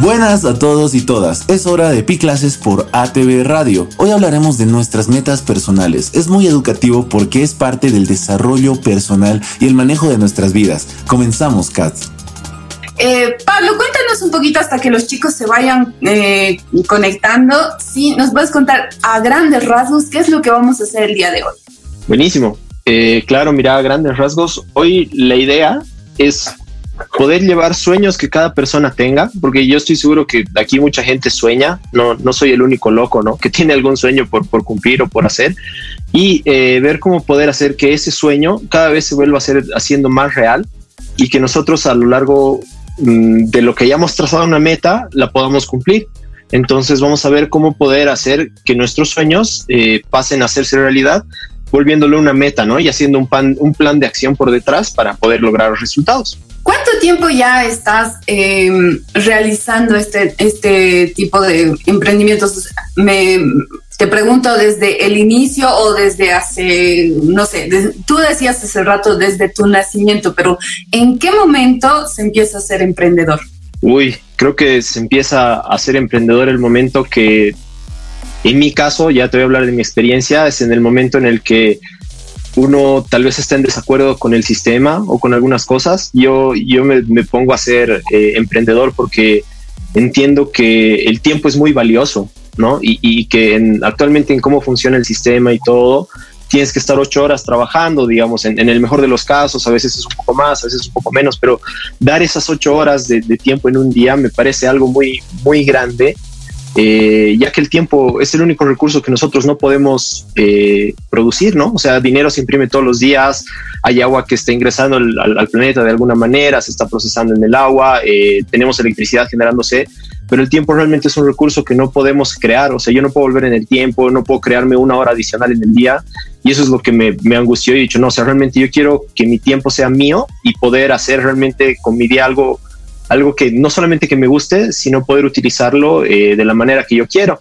Buenas a todos y todas, es hora de Pi Clases por ATV Radio. Hoy hablaremos de nuestras metas personales. Es muy educativo porque es parte del desarrollo personal y el manejo de nuestras vidas. Comenzamos, Kat. Eh, Pablo, cuéntanos un poquito hasta que los chicos se vayan eh, conectando. Sí, nos puedes contar a grandes rasgos qué es lo que vamos a hacer el día de hoy. Buenísimo. Eh, claro, mira, a grandes rasgos, hoy la idea es poder llevar sueños que cada persona tenga, porque yo estoy seguro que aquí mucha gente sueña, no, no soy el único loco, ¿no? Que tiene algún sueño por, por cumplir o por hacer, y eh, ver cómo poder hacer que ese sueño cada vez se vuelva a ser haciendo más real y que nosotros a lo largo mm, de lo que hayamos trazado una meta la podamos cumplir. Entonces vamos a ver cómo poder hacer que nuestros sueños eh, pasen a hacerse realidad, volviéndolo una meta, ¿no? Y haciendo un, pan, un plan de acción por detrás para poder lograr los resultados. ¿Cuánto tiempo ya estás em, realizando este, este tipo de emprendimientos? Me, te pregunto desde el inicio o desde hace, no sé, tú decías hace rato desde tu nacimiento, pero ¿en qué momento se empieza a ser emprendedor? Uy, creo que se empieza a ser emprendedor el momento que, en mi caso, ya te voy a hablar de mi experiencia, es en el momento en el que uno tal vez está en desacuerdo con el sistema o con algunas cosas. Yo, yo me, pongo a ser eh, emprendedor porque entiendo que el tiempo es muy valioso, ¿no? Y, que actualmente en cómo funciona el sistema y todo, tienes que estar ocho horas trabajando, digamos, en, el mejor de los casos, a veces es un poco más, a veces es un poco menos, pero dar esas ocho horas de tiempo en un día me parece algo muy, muy grande eh, ya que el tiempo es el único recurso que nosotros no podemos eh, producir, ¿no? O sea, dinero se imprime todos los días, hay agua que está ingresando al, planeta de alguna manera, se está procesando en el agua, eh, tenemos electricidad generándose, pero el tiempo realmente es un recurso que no podemos crear, o sea, yo no puedo volver en el tiempo, no puedo crearme una hora adicional en el día, y eso es lo que me, me angustió y he dicho, no, o sea, realmente yo quiero que mi tiempo sea mío y poder hacer realmente con mi día algo algo que no solamente que me guste, sino poder utilizarlo eh, de la manera que yo quiero.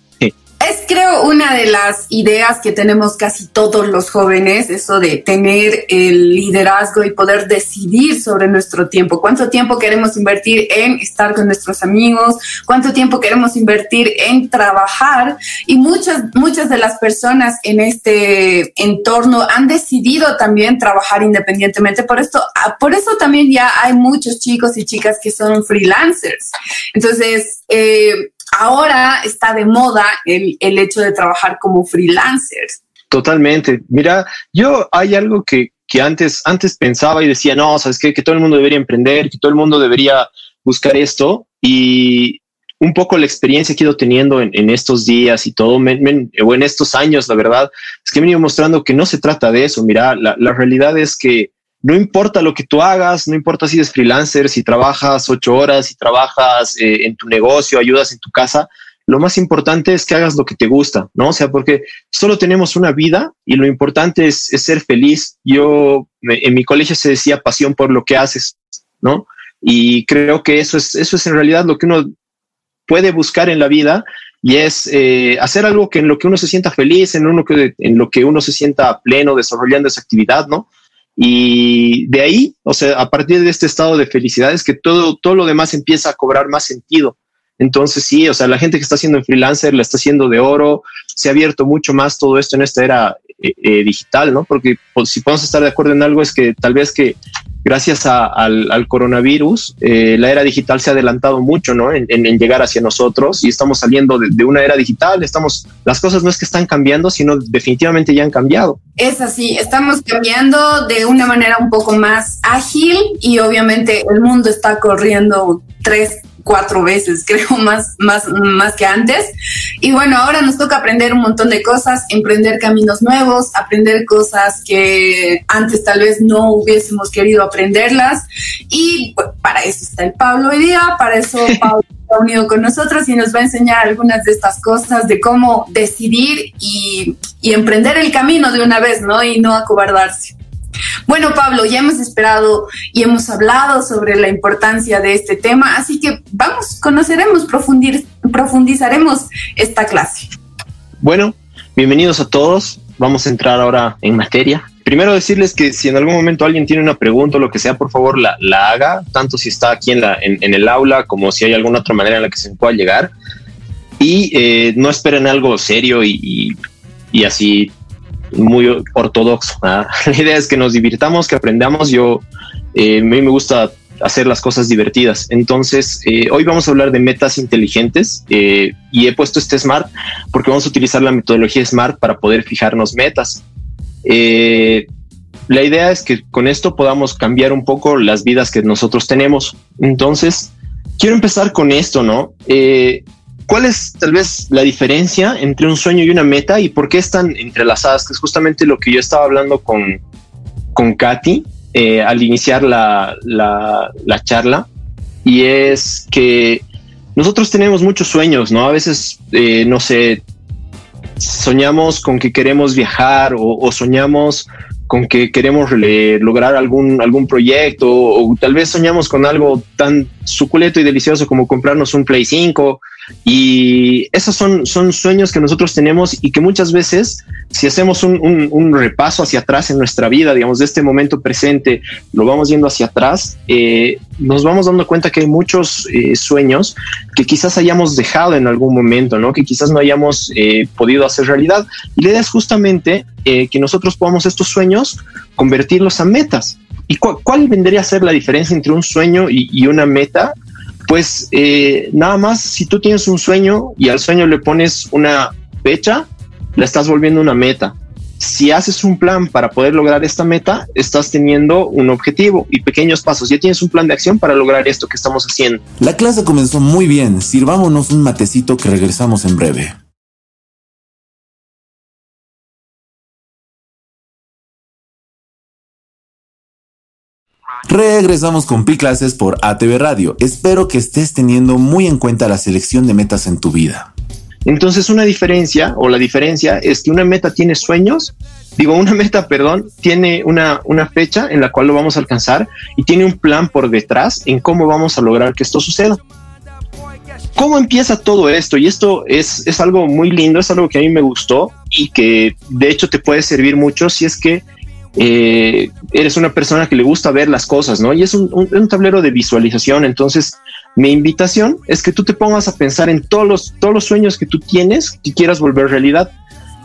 Es creo una de las ideas que tenemos casi todos los jóvenes, eso de tener el liderazgo y poder decidir sobre nuestro tiempo, cuánto tiempo queremos invertir en estar con nuestros amigos, cuánto tiempo queremos invertir en trabajar y muchas muchas de las personas en este entorno han decidido también trabajar independientemente, por esto ah, por eso también ya hay muchos chicos y chicas que son freelancers. Entonces, eh, ahora está de moda el, hecho de trabajar como freelancers. Totalmente. Mira, yo hay algo que, antes, antes pensaba y decía, no, sabes qué? que todo el mundo debería emprender, que todo el mundo debería buscar esto. Y un poco la experiencia que he ido teniendo en, estos días y todo, o en estos años, la verdad, es que he ido mostrando que no se trata de eso. Mira, la, la realidad es que no importa lo que tú hagas, no importa si eres freelancer, si trabajas ocho horas, si trabajas eh, en tu negocio, ayudas en tu casa, lo más importante es que hagas lo que te gusta, ¿no? O sea, porque solo tenemos una vida y lo importante es, ser feliz. Yo en mi colegio se decía pasión por lo que haces, ¿no? Y creo que eso es, eso es en realidad lo que uno puede buscar en la vida y es eh, hacer algo que en lo que uno se sienta feliz, en, uno que, en lo que uno se sienta pleno desarrollando esa actividad, ¿no? Y de ahí, o sea, a partir de este estado de felicidad es que todo, todo lo demás empieza a cobrar más sentido. Entonces sí, o sea, la gente que está haciendo freelancer la está haciendo de oro, se ha abierto mucho más todo esto en esta era eh, eh, digital, ¿no? Porque pues, si podemos estar de acuerdo en algo es que tal vez que gracias al, coronavirus, eh, la era digital se ha adelantado mucho, ¿no? En, llegar hacia nosotros y estamos saliendo de, una era digital, estamos, las cosas no es que están cambiando, sino definitivamente ya han cambiado. Es así, estamos cambiando de una manera un poco más ágil y obviamente el mundo está corriendo tres cuatro veces, creo, más, más, más que antes. Y bueno, ahora nos toca aprender un montón de cosas, emprender caminos nuevos, aprender cosas que antes tal vez no hubiésemos querido aprenderlas. Y para eso está el Pablo hoy día, para eso Pablo está unido con nosotros y nos va a enseñar algunas de estas cosas de cómo decidir y, y emprender el camino de una vez, ¿no? Y no acobardarse. Bueno, Pablo, ya hemos esperado y hemos hablado sobre la importancia de este tema, así que vamos, conoceremos, profundizaremos esta clase. Bueno, bienvenidos a todos. Vamos a entrar ahora en materia. primero decirles que si en algún momento alguien tiene una pregunta o lo que sea, por favor la, haga, tanto si está aquí en, la, en, el aula como si hay alguna otra manera en la que se pueda llegar. Y eh, no esperen algo serio y, y, así muy ortodoxo. La idea es que nos divirtamos, que aprendamos. Yo, eh, a mí me gusta hacer las cosas divertidas. Entonces, eh, hoy vamos a hablar de metas inteligentes y he puesto este SMART porque vamos a utilizar la metodología SMART para poder fijarnos metas. Eh, la idea es que con esto podamos cambiar un poco las vidas que nosotros tenemos. Entonces, quiero empezar con esto, ¿no? Eh, ¿Cuál es tal vez la diferencia entre un sueño y una meta y por qué están entrelazadas? Que es justamente lo que yo estaba hablando con, con Katy eh, al iniciar la, la, la charla. Y es que nosotros tenemos muchos sueños, ¿no? A veces, eh, no sé, soñamos con que queremos viajar o, soñamos con que queremos lograr algún, algún proyecto o, tal vez soñamos con algo tan suculento y delicioso como comprarnos un Play 5 y esos son, son sueños que nosotros tenemos y que muchas veces, si hacemos un, repaso hacia atrás en nuestra vida, digamos, de este momento presente, lo vamos yendo hacia atrás, eh, nos vamos dando cuenta que hay muchos eh, sueños que quizás hayamos dejado en algún momento, ¿no? Que quizás no hayamos eh, podido hacer realidad. Y la idea es justamente que nosotros podamos estos sueños convertirlos a metas. ¿Y cuál vendría a ser la diferencia entre un sueño y una meta? Pues eh, nada más si tú tienes un sueño y al sueño le pones una fecha, la estás volviendo una meta. Si haces un plan para poder lograr esta meta, estás teniendo un objetivo y pequeños pasos. Ya tienes un plan de acción para lograr esto que estamos haciendo. La clase comenzó muy bien. Sirvámonos un matecito que regresamos en breve. Regresamos con Pi Clases por ATV Radio. Espero que estés teniendo muy en cuenta la selección de metas en tu vida. Entonces, una diferencia o la diferencia es que una meta tiene sueños, digo, una meta, perdón, tiene una, una fecha en la cual lo vamos a alcanzar y tiene un plan por detrás en cómo vamos a lograr que esto suceda. ¿Cómo empieza todo esto? Y esto es, es algo muy lindo, es algo que a mí me gustó y que de hecho te puede servir mucho si es que eh, eres una persona que le gusta ver las cosas, ¿no? Y es un, tablero de visualización. Entonces, mi invitación es que tú te pongas a pensar en todos los, todos los sueños que tú tienes que quieras volver realidad.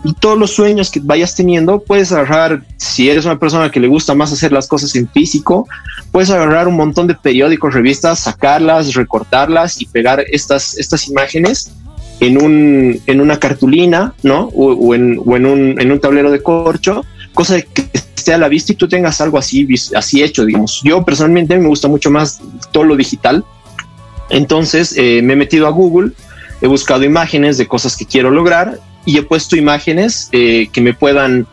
Y todos los sueños que vayas teniendo, puedes agarrar, si eres una persona que le gusta más hacer las cosas en físico, puedes agarrar un montón de periódicos, revistas, sacarlas, recortarlas y pegar estas, estas imágenes en, un, en una cartulina, ¿no? O, en, o en, un, en un tablero de corcho, cosa de que esté a la vista y tú tengas algo así, así hecho, digamos. Yo personalmente me gusta mucho más todo lo digital. Entonces eh, me he metido a Google, he buscado imágenes de cosas que quiero lograr y he puesto imágenes eh, que me puedan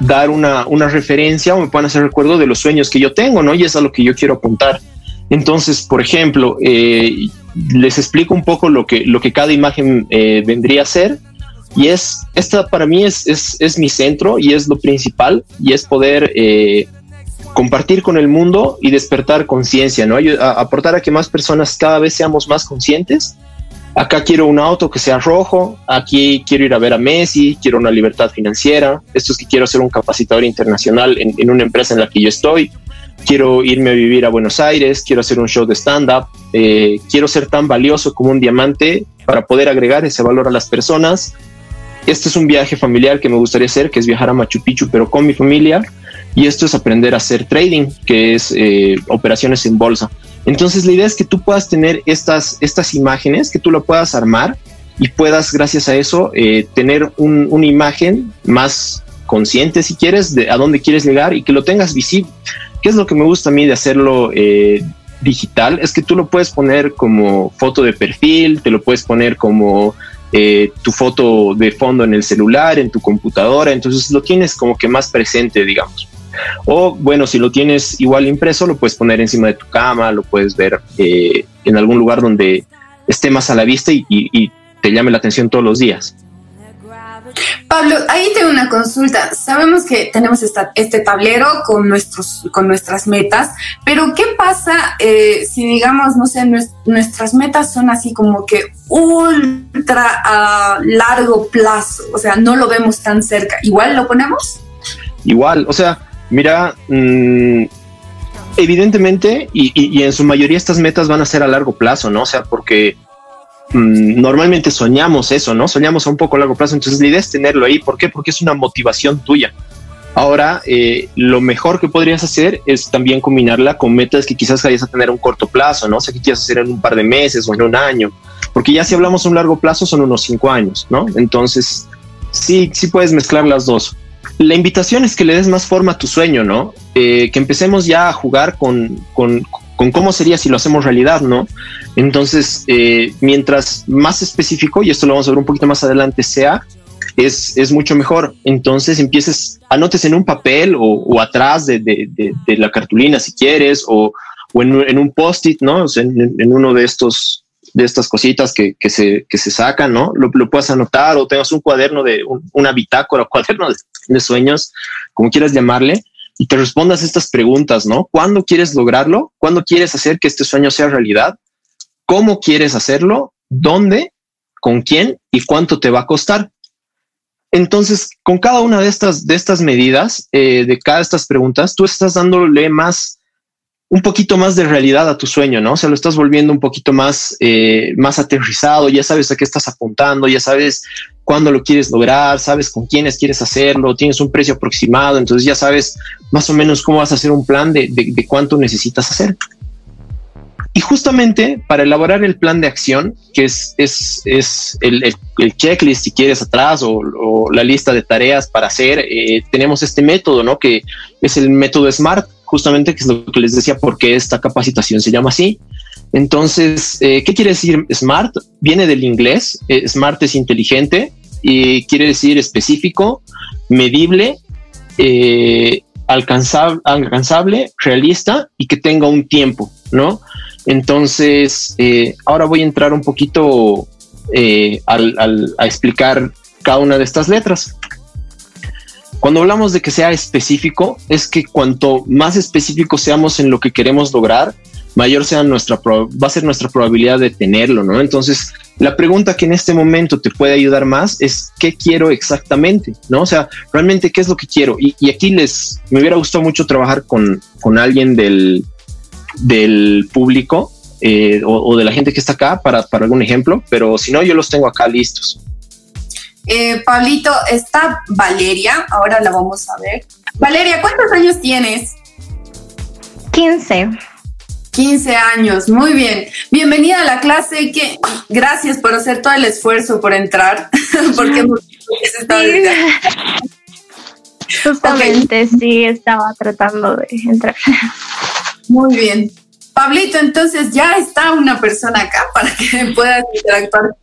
dar una, una, referencia o me puedan hacer recuerdo de los sueños que yo tengo, ¿no? Y es a lo que yo quiero apuntar. Entonces, por ejemplo, eh, les explico un poco lo que, lo que cada imagen vendría a ser y es, esta para mí es, es, mi centro y es lo principal y es poder eh, compartir con el mundo y despertar conciencia, ¿no? aportar a que más personas cada vez seamos más conscientes. Acá quiero un auto que sea rojo, aquí quiero ir a ver a Messi, quiero una libertad financiera, esto es que quiero ser un capacitador internacional en, una empresa en la que yo estoy, quiero irme a vivir a Buenos Aires, quiero hacer un show de stand-up, eh, quiero ser tan valioso como un diamante para poder agregar ese valor a las personas este es un viaje familiar que me gustaría hacer, que es viajar a Machu Picchu, pero con mi familia. Y esto es aprender a hacer trading, que es eh, operaciones en bolsa. Entonces la idea es que tú puedas tener estas, estas imágenes, que tú lo puedas armar y puedas, gracias a eso, eh, tener una imagen más consciente, si quieres, de a dónde quieres llegar y que lo tengas visible. ¿Qué es lo que me gusta a mí de hacerlo eh, digital? Es que tú lo puedes poner como foto de perfil, te lo puedes poner como eh, tu foto de fondo en el celular, en tu computadora, entonces lo tienes como que más presente, digamos. O bueno, si lo tienes igual impreso, lo puedes poner encima de tu cama, lo puedes ver eh, en algún lugar donde esté más a la vista y te llame la atención todos los días. Pablo, ahí tengo una consulta. Sabemos que tenemos este tablero con, nuestros, con nuestras metas, pero ¿qué pasa eh, si, digamos, no sé, nuestras metas son así como que ultra a largo plazo? O sea, no lo vemos tan cerca. ¿Igual lo ponemos? igual, o sea, mira, mm, evidentemente y, en su mayoría estas metas van a ser a largo plazo, ¿no? O sea, porque mm, normalmente soñamos eso, ¿no? Soñamos a un poco a largo plazo, entonces la idea es tenerlo ahí. ¿Por qué? Porque es una motivación tuya. Ahora, eh, lo mejor que podrías hacer es también combinarla con metas que quizás vayas a tener a un corto plazo, ¿no? O sea, que quieras hacer en un par de meses o en un año, porque ya si hablamos a un largo plazo son unos cinco años, ¿no? Entonces, sí, sí puedes mezclar las dos. La invitación es que le des más forma a tu sueño, ¿no? Eh, que empecemos ya a jugar con, con, con, cómo sería si lo hacemos realidad, ¿no? Entonces, eh, mientras más específico, y esto lo vamos a ver un poquito más adelante, sea, es, es mucho mejor. Entonces empieces, anotes en un papel o, atrás de, de, la cartulina si quieres, o, o en, un post-it, ¿no? O sea, en, en, uno de estos de estas cositas que, que, se, que se sacan, ¿no? Lo, lo puedas anotar o tengas un cuaderno de un, una bitácora, cuaderno de, de, sueños, como quieras llamarle, y te respondas estas preguntas, ¿no? ¿Cuándo quieres lograrlo? ¿Cuándo quieres hacer que este sueño sea realidad? ¿Cómo quieres hacerlo? ¿Dónde? ¿Con quién? ¿Y cuánto te va a costar? Entonces, con cada una de estas, de estas medidas, eh, de cada de estas preguntas, tú estás dándole más, un poquito más de realidad a tu sueño, ¿no? O sea, lo estás volviendo un poquito más, eh, más aterrizado, ya sabes a qué estás apuntando, ya sabes cuándo lo quieres lograr, sabes con quiénes quieres hacerlo, tienes un precio aproximado, entonces ya sabes más o menos cómo vas a hacer un plan de, de, de cuánto necesitas hacer. Y justamente para elaborar el plan de acción, que es, es, es el, el, el, checklist, si quieres, atrás, o, o, la lista de tareas para hacer, eh, tenemos este método, ¿no? Que es el método SMART, justamente, que es lo que les decía, porque esta capacitación se llama así. Entonces, eh, ¿qué quiere decir SMART? Viene del inglés, eh, SMART es inteligente, y quiere decir específico, medible, eh, alcanzable, realista y que tenga un tiempo, ¿no? Entonces, ahora voy a entrar un poquito al, al, a explicar cada una de estas letras. Cuando hablamos de que sea específico, es que cuanto más específico seamos en lo que queremos lograr, mayor sea nuestra va a ser nuestra probabilidad de tenerlo, ¿no? Entonces, la pregunta que en este momento te puede ayudar más es qué quiero exactamente, ¿no? O sea, realmente qué es lo que quiero. Y, y aquí les me hubiera gustado mucho trabajar con, con alguien del, del público eh, o, o, de la gente que está acá para, para algún ejemplo, pero si no, yo los tengo acá listos. Eh, Pablito, está Valeria, ahora la vamos a ver. Valeria, ¿cuántos años tienes? 15. 15 años, muy bien. Bienvenida a la clase y que gracias por hacer todo el esfuerzo por entrar, porque sí. Justamente okay. sí estaba tratando de entrar. Muy bien. Pablito, entonces ya está una persona acá para que puedas interactuar.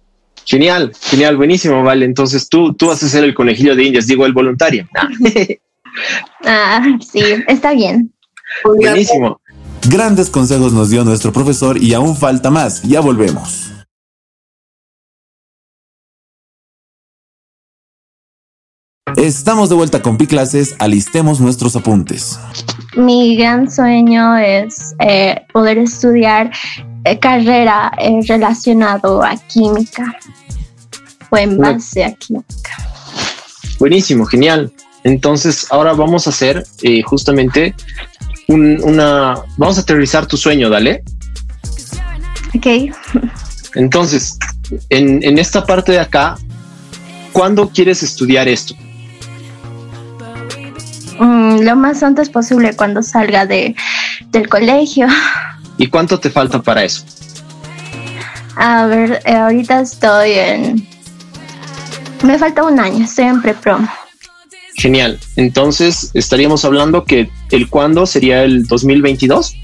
Genial, genial, buenísimo, vale. Entonces tú, tú vas a ser el conejillo de indias, digo el voluntario. ah, sí, está bien. Buenísimo. Grandes consejos nos dio nuestro profesor y aún falta más. Ya volvemos. Estamos de vuelta con Piclases, alistemos nuestros apuntes. Mi gran sueño es eh, poder estudiar eh, carrera eh, relacionado a química o en base a química. Buenísimo, genial. Entonces ahora vamos a hacer eh, justamente un, una, vamos a aterrizar tu sueño, dale. Ok. Entonces, en, en esta parte de acá, ¿cuándo quieres estudiar esto? Mm, lo más antes posible cuando salga de, del colegio. ¿Y cuánto te falta para eso? A ver, eh, ahorita estoy en... Me falta un año, estoy en pre-prom. Genial. Entonces, estaríamos hablando que el cuándo sería el 2022.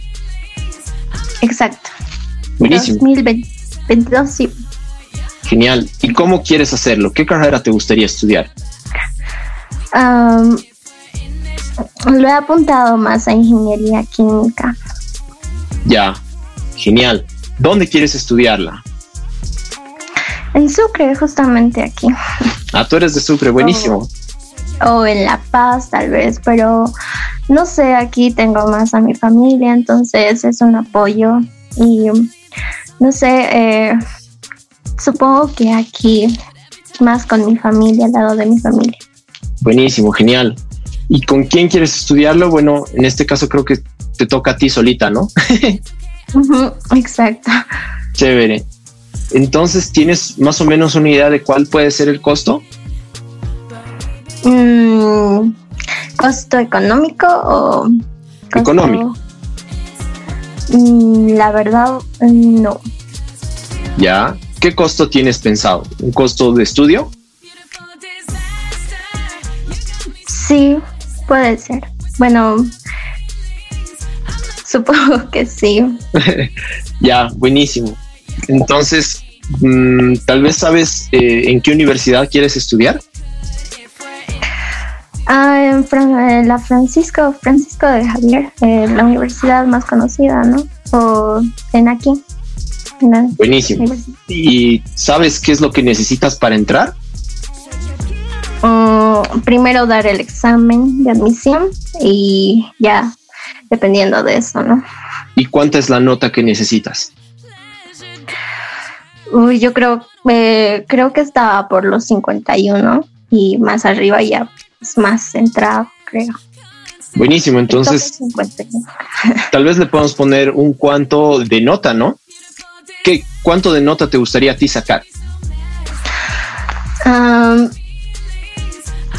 Exacto. Buenísimo. 2022, sí. Genial. ¿Y cómo quieres hacerlo? ¿Qué carrera te gustaría estudiar? Um, lo he apuntado más a ingeniería química. Ya, genial. ¿Dónde quieres estudiarla? En Sucre, justamente aquí. Ah, tú eres de Sucre, buenísimo. O, o, en La Paz, tal vez, pero no sé, aquí tengo más a mi familia, entonces es un apoyo. Y no sé, eh, supongo que aquí más con mi familia, al lado de mi familia. Buenísimo, genial. ¿Y con quién quieres estudiarlo? Bueno, en este caso creo que te toca a ti solita, ¿no? exacto. Chévere. Entonces, ¿tienes más o menos una idea de cuál puede ser el costo? Mm, ¿Costo económico o...? Económico. Mm, la verdad, no. ¿Ya? ¿Qué costo tienes pensado? ¿Un costo de estudio? Sí, puede ser. Bueno, supongo que sí. ya, buenísimo. Entonces, mm, tal vez sabes eh, en qué universidad quieres estudiar. Ah, en la Francisco, Francisco de Javier, eh, la universidad más conocida, ¿no? O en aquí. Buenísimo. ¿Y sabes qué es lo que necesitas para entrar? Mm, primero dar el examen de admisión y ya, dependiendo de eso, ¿no? ¿Y cuánta es la nota que necesitas? Uy, yo creo, eh, creo que estaba por los 51 y más arriba ya es más centrado, creo. Buenísimo, entonces tal vez le podemos poner un cuanto de nota, ¿no? ¿Qué, ¿Cuánto de nota te gustaría a ti sacar?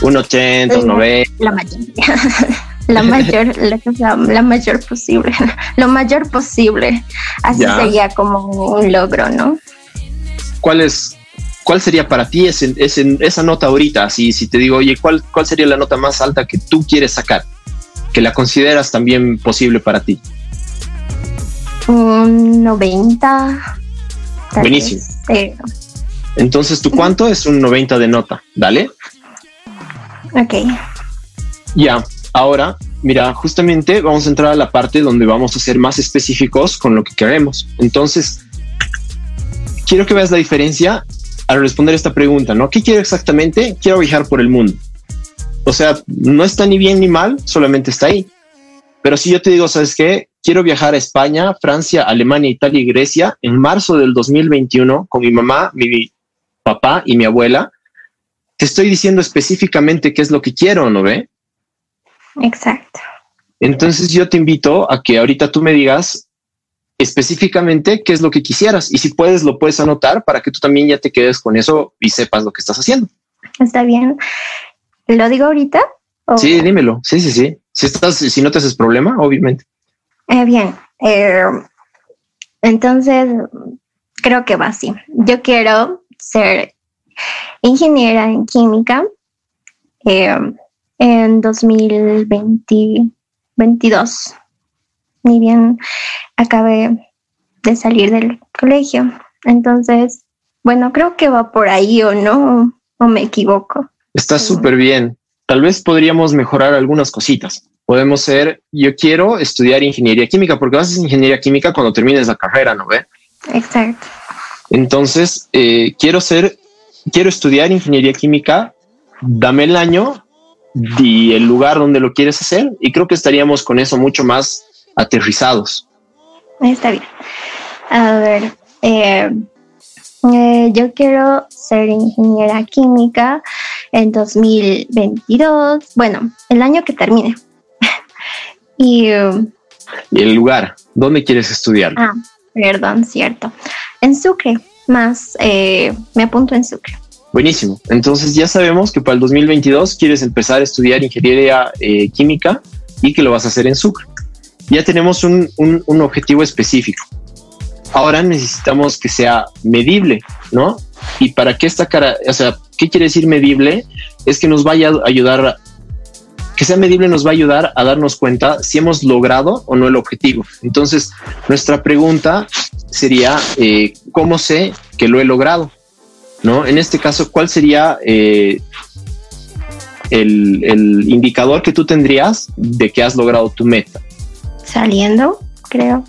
un 80, un 90. La mayor. la mayor, la, mayor posible, lo mayor posible. Así sería como un logro, ¿no? ¿Cuál es, cuál sería para ti ese, esa nota ahorita? Si, si te digo, oye, ¿cuál, ¿cuál sería la nota más alta que tú quieres sacar? Que la consideras también posible para ti. Un 90. Buenísimo. Entonces, ¿tú cuánto es un 90 de nota? Dale. Ok. Ya, ahora, mira, justamente vamos a entrar a la parte donde vamos a ser más específicos con lo que queremos. Entonces, quiero que veas la diferencia al responder esta pregunta, ¿no? ¿Qué quiero exactamente? Quiero viajar por el mundo. O sea, no está ni bien ni mal, solamente está ahí. Pero si yo te digo, ¿sabes qué? Quiero viajar a España, Francia, Alemania, Italia y Grecia en marzo del 2021 con mi mamá, mi papá y mi abuela te estoy diciendo específicamente qué es lo que quiero, ¿no ve? Exacto. Entonces yo te invito a que ahorita tú me digas específicamente qué es lo que quisieras y si puedes lo puedes anotar para que tú también ya te quedes con eso y sepas lo que estás haciendo. Está bien. ¿Lo digo ahorita? Sí, dímelo. Sí, sí, sí. Si estás, si no te haces problema, obviamente. Eh, bien. Eh, entonces creo que va así. Yo quiero ser ingeniera en química eh, en 2022. Ni bien acabé de salir del colegio. Entonces, bueno, creo que va por ahí o no, o me equivoco. Está súper bien. Tal vez podríamos mejorar algunas cositas. Podemos ser, yo quiero estudiar ingeniería química, porque vas a hacer ingeniería química cuando termines la carrera, ¿no ve? Exacto. Entonces, eh, quiero ser quiero estudiar ingeniería química, dame el año y el lugar donde lo quieres hacer y creo que estaríamos con eso mucho más aterrizados. Está bien. A ver, eh, eh, yo quiero ser ingeniera química en 2022, bueno, el año que termine. y, ¿Y el lugar? ¿Dónde quieres estudiar? Ah, perdón, cierto. En Sucre más eh, me apunto en Sucre. Buenísimo. Entonces ya sabemos que para el 2022 quieres empezar a estudiar ingeniería eh, química y que lo vas a hacer en Sucre. Ya tenemos un, un, objetivo específico. Ahora necesitamos que sea medible, ¿no? Y para que esta cara, o sea, ¿qué quiere decir medible? Es que nos vaya a ayudar, que sea medible nos va a ayudar a darnos cuenta si hemos logrado o no el objetivo. Entonces, nuestra pregunta sería, eh, ¿cómo sé que lo he logrado? ¿No? En este caso, ¿cuál sería eh, el, indicador que tú tendrías de que has logrado tu meta? Saliendo, creo.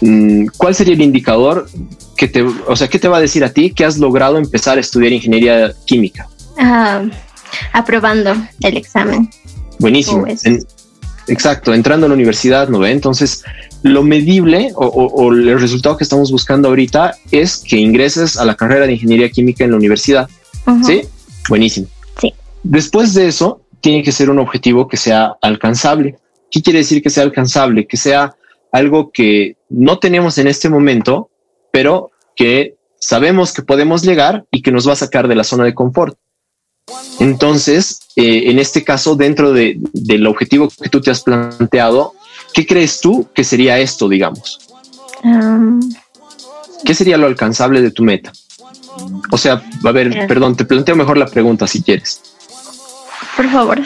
Mm, ¿Cuál sería el indicador que te, o sea, qué te va a decir a ti que has logrado empezar a estudiar ingeniería química? Ah, aprobando el examen. Buenísimo. exacto, entrando a la universidad, ¿no ve? Entonces, lo medible o, el resultado que estamos buscando ahorita es que ingreses a la carrera de ingeniería química en la universidad. Sí, buenísimo. Sí. Después de eso, tiene que ser un objetivo que sea alcanzable. ¿Qué quiere decir que sea alcanzable? Que sea algo que no tenemos en este momento, pero que sabemos que podemos llegar y que nos va a sacar de la zona de confort. Entonces, eh, en este caso, dentro del objetivo que tú te has planteado, ¿qué crees tú que sería esto, digamos? Um, ¿Qué sería lo alcanzable de tu meta? O sea, a ver, perdón, te planteo mejor la pregunta si quieres. Por favor.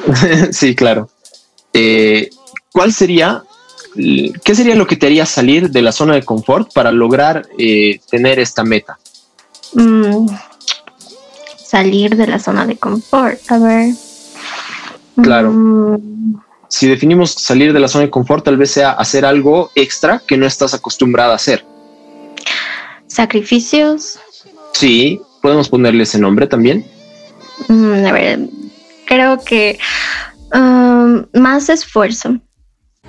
sí, claro. Eh, ¿Cuál sería, qué sería lo que te haría salir de la zona de confort para lograr eh, tener esta meta? Mm, salir de la zona de confort, a ver. Claro. Mm. Si definimos salir de la zona de confort, tal vez sea hacer algo extra que no estás acostumbrada a hacer. Sacrificios. Sí, podemos ponerle ese nombre también. Mm, a ver, creo que um, más esfuerzo.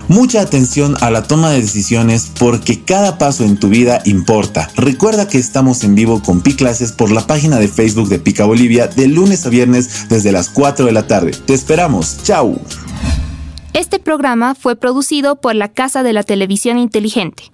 Mucha atención a la toma de decisiones porque cada paso en tu vida importa. Recuerda que estamos en vivo con Pi Clases por la página de Facebook de Pica Bolivia de lunes a viernes desde las 4 de la tarde. Te esperamos. Chao. Este programa fue producido por la Casa de la Televisión Inteligente.